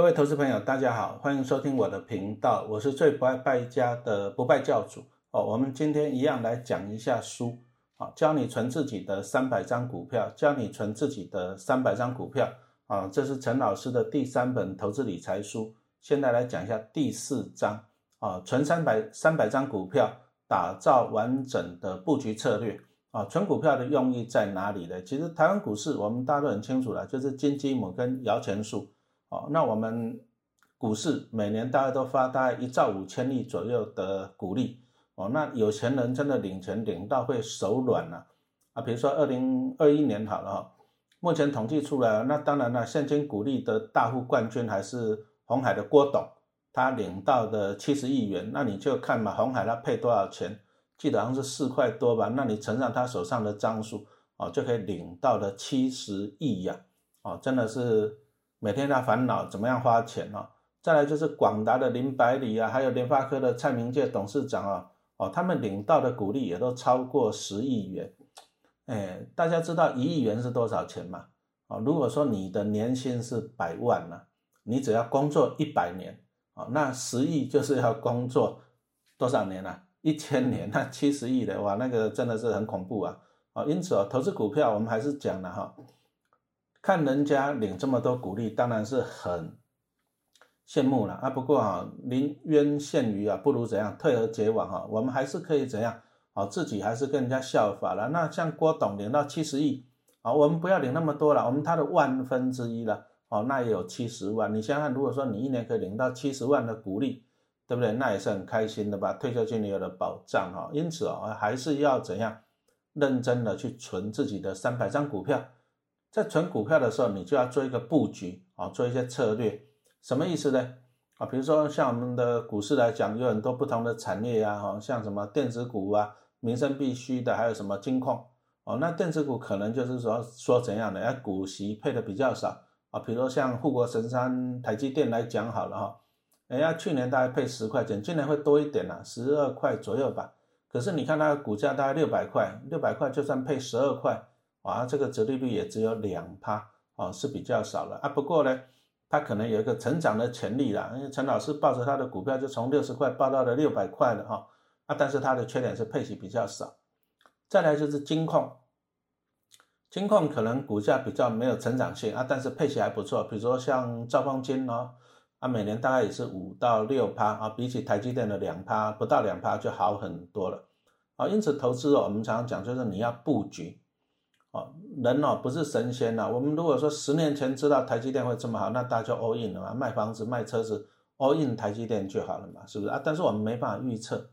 各位投资朋友，大家好，欢迎收听我的频道，我是最不爱败家的不败教主哦。我们今天一样来讲一下书，啊，教你存自己的三百张股票，教你存自己的三百张股票啊，这是陈老师的第三本投资理财书。现在来讲一下第四章啊，存三百三百张股票，打造完整的布局策略啊。存股票的用意在哪里呢？其实台湾股市我们大家都很清楚了，就是金鸡母跟摇钱树。哦，那我们股市每年大概都发大概一兆五千亿左右的股利，哦，那有钱人真的领钱领到会手软了啊！比如说二零二一年好了哈，目前统计出来，那当然了，现金股利的大户冠军还是红海的郭董，他领到的七十亿元，那你就看嘛，红海他配多少钱？记得好像是四块多吧？那你乘上他手上的张数，哦，就可以领到了七十亿呀！哦，真的是。每天在烦恼怎么样花钱哦，再来就是广达的林百里啊，还有联发科的蔡明介董事长啊，哦，他们领到的股利也都超过十亿元。哎，大家知道一亿元是多少钱吗？哦，如果说你的年薪是百万呢，你只要工作一百年，哦，那十亿就是要工作多少年呢？一千年，那七十亿的哇，那个真的是很恐怖啊！哦，因此哦，投资股票我们还是讲了哈。看人家领这么多股利，当然是很羡慕了啊。不过哈，临渊羡鱼啊，不如怎样退而结网哈。我们还是可以怎样啊，自己还是跟人家效法了。那像郭董领到七十亿啊，我们不要领那么多了，我们他的万分之一了哦，那也有七十万。你想想，如果说你一年可以领到七十万的股利，对不对？那也是很开心的吧？退休金你有了保障哈。因此哦，还是要怎样认真的去存自己的三百张股票。在存股票的时候，你就要做一个布局啊，做一些策略，什么意思呢？啊，比如说像我们的股市来讲，有很多不同的产业呀，哈，像什么电子股啊，民生必须的，还有什么金矿哦，那电子股可能就是说说怎样的，要股息配的比较少啊，比如像护国神山台积电来讲好了哈，人家去年大概配十块钱，今年会多一点了，十二块左右吧。可是你看它的股价大概六百块，六百块就算配十二块。啊，这个折利率也只有两趴，啊，是比较少了啊。不过呢，它可能有一个成长的潜力啦。因为陈老师抱着他的股票就从六十块抱到了六百块了哈。啊，但是它的缺点是配息比较少。再来就是金矿，金矿可能股价比较没有成长性啊，但是配息还不错。比如说像兆丰金哦，啊，每年大概也是五到六趴啊，比起台积电的两趴不到两趴就好很多了。啊，因此投资哦，我们常常讲就是你要布局。哦，人哦不是神仙呐。我们如果说十年前知道台积电会这么好，那大家就 all in 了嘛，卖房子卖车子 all in 台积电就好了嘛，是不是啊？但是我们没办法预测。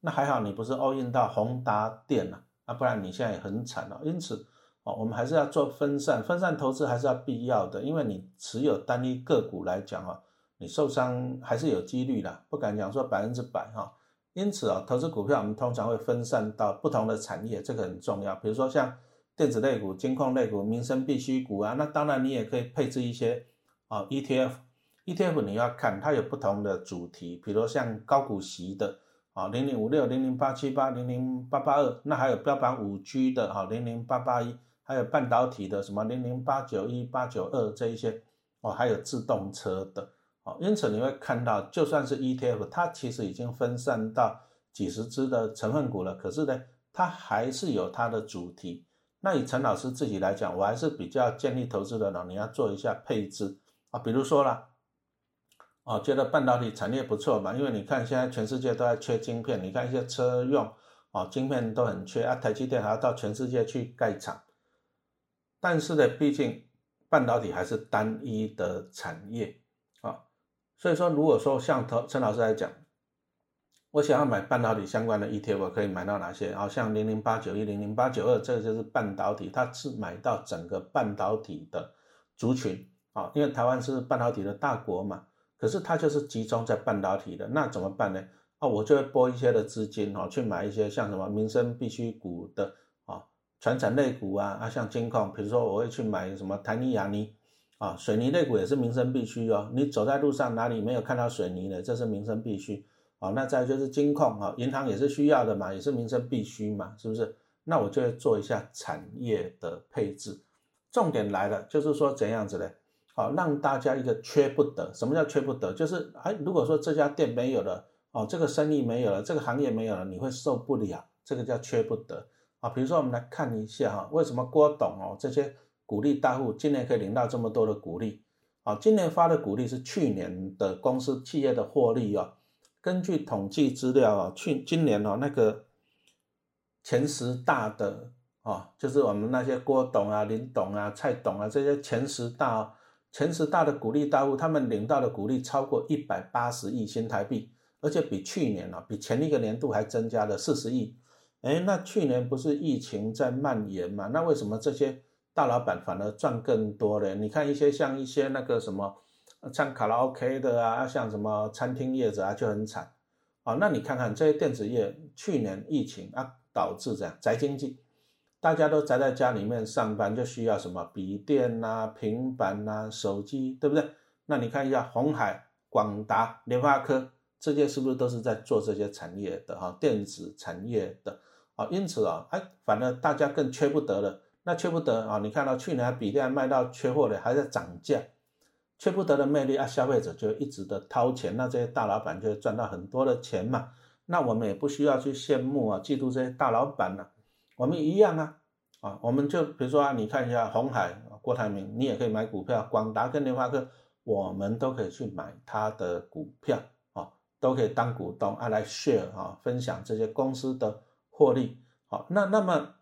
那还好你不是 all in 到宏达电呐，啊，不然你现在也很惨了。因此哦，我们还是要做分散，分散投资还是要必要的，因为你持有单一个股来讲啊，你受伤还是有几率的，不敢讲说百分之百哈。因此啊，投资股票我们通常会分散到不同的产业，这个很重要。比如说像。电子类股、金矿类股、民生必需股啊，那当然你也可以配置一些啊 ETF，ETF 你要看它有不同的主题，比如像高股息的啊零零五六、零零八七八、零零八八二，那还有标榜五 G 的啊零零八八一，还有半导体的什么零零八九一、八九二这一些哦，还有自动车的哦，因此你会看到，就算是 ETF，它其实已经分散到几十只的成分股了，可是呢，它还是有它的主题。那以陈老师自己来讲，我还是比较建议投资的呢，你要做一下配置啊，比如说啦，哦，觉得半导体产业不错嘛，因为你看现在全世界都在缺晶片，你看一些车用哦，晶片都很缺啊，台积电还要到全世界去盖厂，但是呢，毕竟半导体还是单一的产业啊，所以说如果说像投陈老师来讲。我想要买半导体相关的 ETF，可以买到哪些？好像零零八九一、零零八九二，这个就是半导体，它是买到整个半导体的族群啊。因为台湾是半导体的大国嘛，可是它就是集中在半导体的，那怎么办呢？啊，我就会拨一些的资金哦，去买一些像什么民生必需股的啊，传产类股啊，啊，像金矿，比如说我会去买什么台泥、亚泥啊，水泥类股也是民生必须哦。你走在路上哪里没有看到水泥的？这是民生必须。好，那再就是金控啊，银行也是需要的嘛，也是民生必须嘛，是不是？那我就会做一下产业的配置。重点来了，就是说怎样子呢？好让大家一个缺不得。什么叫缺不得？就是哎，如果说这家店没有了，哦，这个生意没有了，这个行业没有了，你会受不了，这个叫缺不得啊。比如说我们来看一下哈，为什么郭董哦这些股利大户今年可以领到这么多的股利？啊，今年发的股利是去年的公司企业的获利哦。根据统计资料啊，去今年哦那个前十大的啊，就是我们那些郭董啊、林董啊、蔡董啊这些前十大前十大的股利大户，他们领到的股利超过一百八十亿新台币，而且比去年啊，比前一个年度还增加了四十亿。哎，那去年不是疫情在蔓延嘛？那为什么这些？大老板反而赚更多了。你看一些像一些那个什么唱卡拉 OK 的啊，像什么餐厅业者啊，就很惨啊。那你看看这些电子业，去年疫情啊导致这样宅经济，大家都宅在家里面上班，就需要什么笔电呐、平板呐、手机，对不对？那你看一下红海、广达、联发科这些是不是都是在做这些产业的哈？电子产业的啊，因此啊，哎，反而大家更缺不得了。那缺不得啊！你看到去年笔电卖到缺货的，还在涨价，缺不得的魅力啊，消费者就一直的掏钱，那这些大老板就会赚到很多的钱嘛。那我们也不需要去羡慕啊，嫉妒这些大老板了，我们一样啊，啊，我们就比如说啊，你看一下红海、郭台铭，你也可以买股票，广达跟联发科，我们都可以去买他的股票啊，都可以当股东啊来 share 啊，分享这些公司的获利。好，那那么。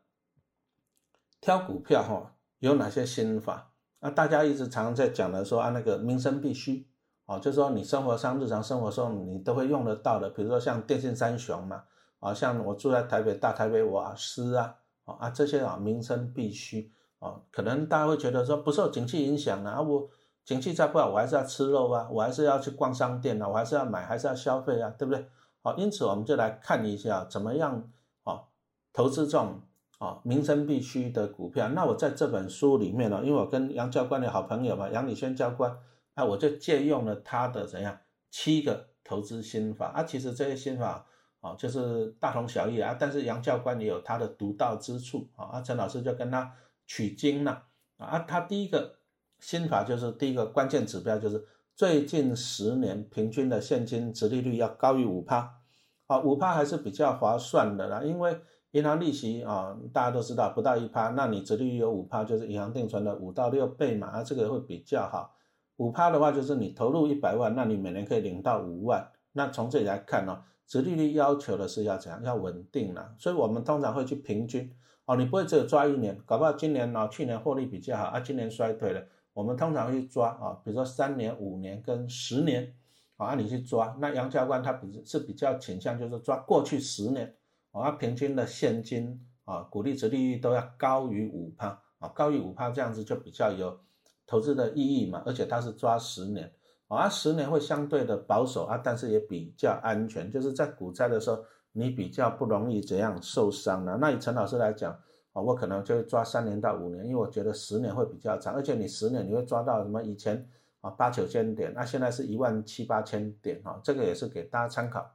挑股票哈有哪些心法？那大家一直常常在讲的说啊，那个民生必须哦，就是说你生活上日常生活中你都会用得到的，比如说像电信三雄嘛，啊，像我住在台北大台北瓦斯啊，啊这些啊民生必须啊，可能大家会觉得说不受景气影响啊，我景气再不好我还是要吃肉啊，我还是要去逛商店啊，我还是要买还是要消费啊，对不对？好，因此我们就来看一下怎么样啊投资这种。啊，民生必须的股票。那我在这本书里面呢，因为我跟杨教官的好朋友嘛，杨礼轩教官，啊，我就借用了他的怎样七个投资心法啊。其实这些心法啊，就是大同小异啊。但是杨教官也有他的独到之处啊。啊，陈老师就跟他取经了啊。他第一个心法就是第一个关键指标就是最近十年平均的现金值利率要高于五趴，啊，五趴还是比较划算的啦，因为。银行利息啊，大家都知道不到一趴，那你折利率有五趴，就是银行定存的五到六倍嘛，啊，这个会比较好。五趴的话，就是你投入一百万，那你每年可以领到五万。那从这里来看呢，殖利率要求的是要怎样？要稳定了。所以我们通常会去平均哦，你不会只有抓一年，搞不好今年呢，去年获利比较好啊，今年衰退了，我们通常会去抓啊，比如说三年、五年跟十年啊，你去抓。那杨教官他比是比较倾向就是抓过去十年。啊，平均的现金啊，股利值利率都要高于五趴啊，高于五趴这样子就比较有投资的意义嘛，而且它是抓十年啊，十年会相对的保守啊，但是也比较安全，就是在股灾的时候你比较不容易怎样受伤了。那以陈老师来讲啊，我可能就会抓三年到五年，因为我觉得十年会比较长，而且你十年你会抓到什么以前啊八九千点，那现在是一万七八千点啊，这个也是给大家参考。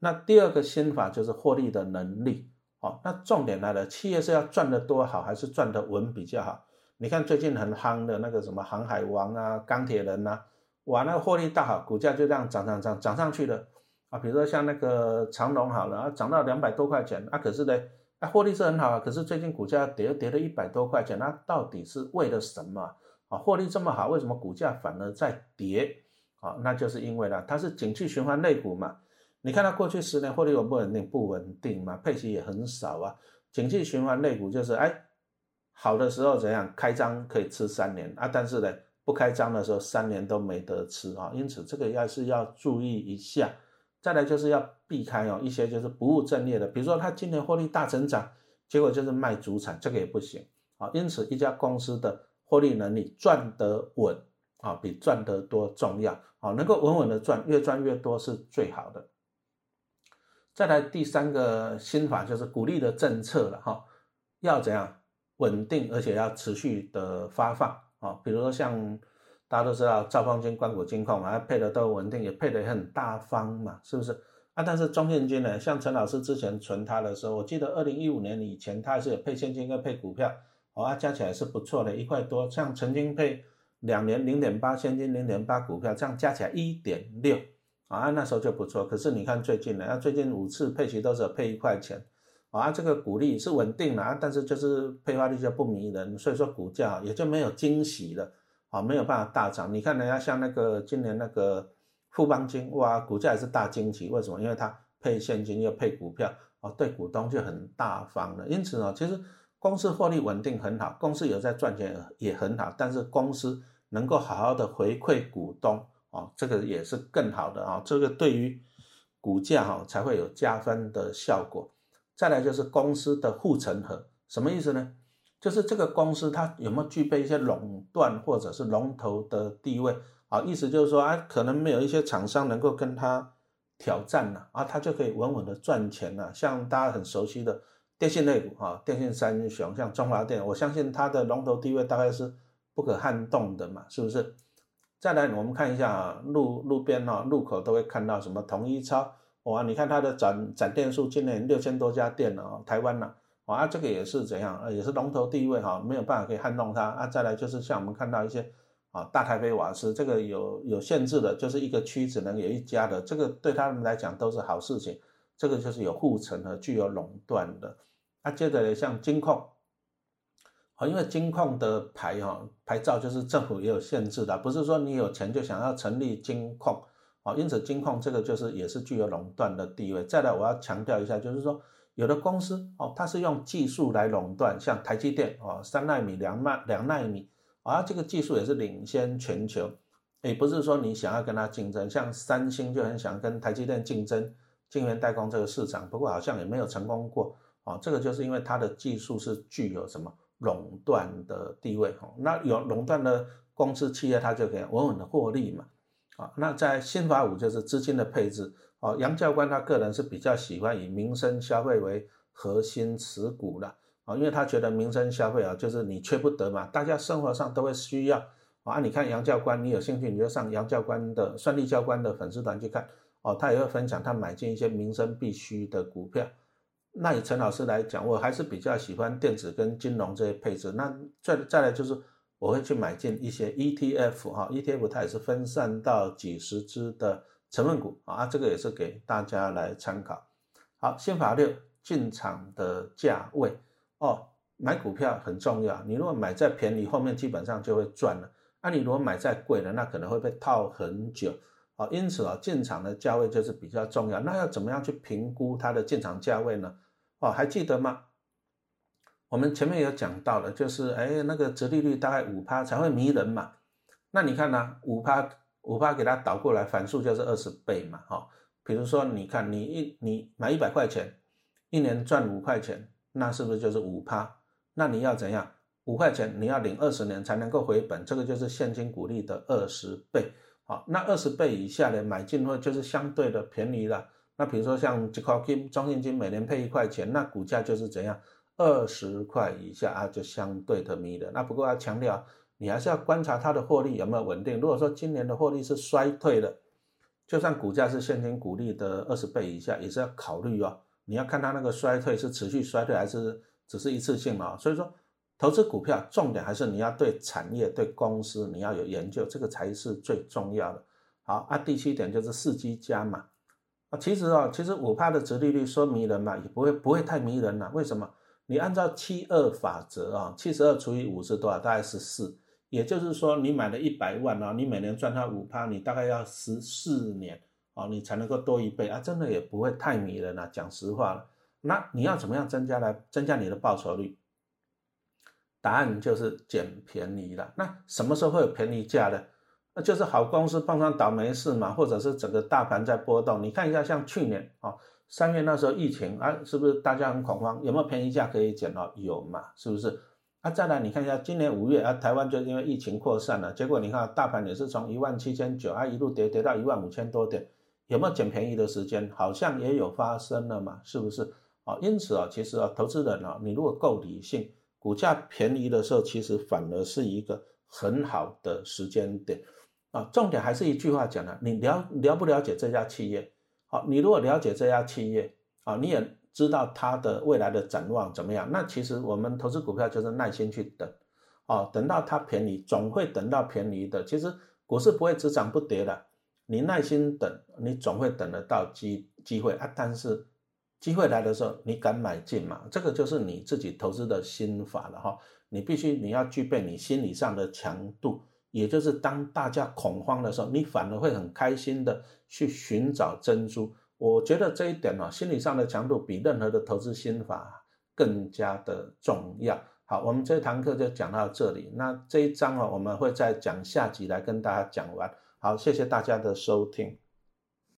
那第二个心法就是获利的能力，好，那重点来了，企业是要赚得多好，还是赚得稳比较好？你看最近很夯的那个什么航海王啊、钢铁人呐，哇，那个获利大好，股价就这样涨涨涨涨上去了啊。比如说像那个长隆好了，啊，涨到两百多块钱，啊，可是呢，啊，获利是很好啊，可是最近股价跌跌了一百多块钱，那到底是为了什么啊？获利这么好，为什么股价反而在跌？啊，那就是因为呢，它是景气循环类股嘛。你看它过去十年获利稳不稳定？不稳定嘛，配息也很少啊。景气循环类股就是，哎，好的时候怎样？开张可以吃三年啊，但是呢，不开张的时候三年都没得吃啊。因此这个要是要注意一下。再来就是要避开哦一些就是不务正业的，比如说它今年获利大成长，结果就是卖主产，这个也不行啊。因此一家公司的获利能力赚得稳啊，比赚得多重要啊。能够稳稳的赚，越赚越多是最好的。再来第三个心法就是鼓励的政策了哈，要怎样稳定而且要持续的发放啊？比如说像大家都知道兆丰金、关谷金控嘛，配的都稳定，也配的很大方嘛，是不是啊？但是中现金呢，像陈老师之前存他的时候，我记得二零一五年以前他是有配现金跟配股票，哦，啊加起来是不错的，一块多。像曾经配两年零点八，现金零点八，股票这样加起来一点六啊，那时候就不错。可是你看最近呢，啊，最近五次配息都是配一块钱啊，这个股利是稳定的啊，但是就是配发率就不迷人，所以说股价也就没有惊喜了啊，没有办法大涨。你看人家像那个今年那个富邦金哇，股价也是大惊喜，为什么？因为它配现金又配股票啊，对股东就很大方了。因此呢，其实。公司获利稳定很好，公司有在赚钱也很好，但是公司能够好好的回馈股东啊，这个也是更好的啊，这个对于股价哈才会有加分的效果。再来就是公司的护城河，什么意思呢？就是这个公司它有没有具备一些垄断或者是龙头的地位啊？意思就是说啊，可能没有一些厂商能够跟它挑战了啊，它就可以稳稳的赚钱了。像大家很熟悉的。电信类股啊，电信三雄像中华电，我相信它的龙头地位大概是不可撼动的嘛，是不是？再来，我们看一下啊，路路边哈路口都会看到什么统一超，哇，你看它的展展店数今年六千多家店了啊，台湾呢，啊，这个也是怎样，也是龙头地位哈，没有办法可以撼动它啊。再来就是像我们看到一些啊大台北瓦斯，这个有有限制的，就是一个区只能有一家的，这个对他们来讲都是好事情，这个就是有护城和具有垄断的。啊，接着呢，像金矿，好，因为金矿的牌哈牌照就是政府也有限制的，不是说你有钱就想要成立金矿，啊，因此金矿这个就是也是具有垄断的地位。再来，我要强调一下，就是说有的公司哦，它是用技术来垄断，像台积电哦，三纳米、两纳两纳米，啊，这个技术也是领先全球，也不是说你想要跟它竞争，像三星就很想跟台积电竞争晶圆代工这个市场，不过好像也没有成功过。啊，这个就是因为它的技术是具有什么垄断的地位哈，那有垄断的公司企业，它就可以稳稳的获利嘛。啊，那在新法五就是资金的配置。啊，杨教官他个人是比较喜欢以民生消费为核心持股的。啊，因为他觉得民生消费啊，就是你缺不得嘛，大家生活上都会需要。啊，你看杨教官，你有兴趣你就上杨教官的算力教官的粉丝团去看。哦，他也会分享他买进一些民生必须的股票。那以陈老师来讲，我还是比较喜欢电子跟金融这些配置。那再再来就是我会去买进一些 ETF 哈，ETF 它也是分散到几十只的成分股啊，这个也是给大家来参考。好，新法六进场的价位哦，买股票很重要。你如果买在便宜，后面基本上就会赚了。那你如果买在贵了，那可能会被套很久。啊，因此啊，进场的价位就是比较重要。那要怎么样去评估它的进场价位呢？哦，还记得吗？我们前面有讲到的，就是哎，那个折利率大概五趴才会迷人嘛。那你看呢，五趴五趴给它倒过来，反数就是二十倍嘛。哈，比如说你看，你一你买一百块钱，一年赚五块钱，那是不是就是五趴？那你要怎样？五块钱你要领二十年才能够回本，这个就是现金股利的二十倍。好，那二十倍以下的买进或就是相对的便宜了。那比如说像这块金中信金每年配一块钱，那股价就是怎样？二十块以下啊，就相对的迷的。那不过要强调，你还是要观察它的获利有没有稳定。如果说今年的获利是衰退的，就算股价是现金股利的二十倍以下，也是要考虑哦。你要看它那个衰退是持续衰退还是只是一次性啊？所以说。投资股票，重点还是你要对产业、对公司你要有研究，这个才是最重要的。好啊，第七点就是四 G 加嘛。啊，其实啊，其实五趴的折利率说迷人嘛，也不会不会太迷人了。为什么？你按照七二法则啊，七十二除以五是多少？大概是四。也就是说，你买了一百万啊，你每年赚它五趴，你大概要十四年啊，你才能够多一倍啊，真的也不会太迷人了。讲实话了，那你要怎么样增加来增加你的报酬率？答案就是捡便宜了。那什么时候会有便宜价呢？那就是好公司碰上倒霉事嘛，或者是整个大盘在波动。你看一下，像去年啊，三月那时候疫情啊，是不是大家很恐慌？有没有便宜价可以捡到？有嘛，是不是？啊，再来你看一下，今年五月啊，台湾就因为疫情扩散了，结果你看大盘也是从一万七千九啊一路跌跌到一万五千多点，有没有捡便宜的时间？好像也有发生了嘛，是不是？啊，因此啊，其实啊，投资人啊，你如果够理性。股价便宜的时候，其实反而是一个很好的时间点啊。重点还是一句话讲的，你了了不了解这家企业？好，你如果了解这家企业啊，你也知道它的未来的展望怎么样？那其实我们投资股票就是耐心去等哦，等到它便宜，总会等到便宜的。其实股市不会只涨不跌的，你耐心等，你总会等得到机机会啊。但是机会来的时候，你敢买进嘛？这个就是你自己投资的心法了哈。你必须你要具备你心理上的强度，也就是当大家恐慌的时候，你反而会很开心的去寻找珍珠。我觉得这一点呢，心理上的强度比任何的投资心法更加的重要。好，我们这堂课就讲到这里。那这一章哦，我们会再讲下集来跟大家讲完。好，谢谢大家的收听。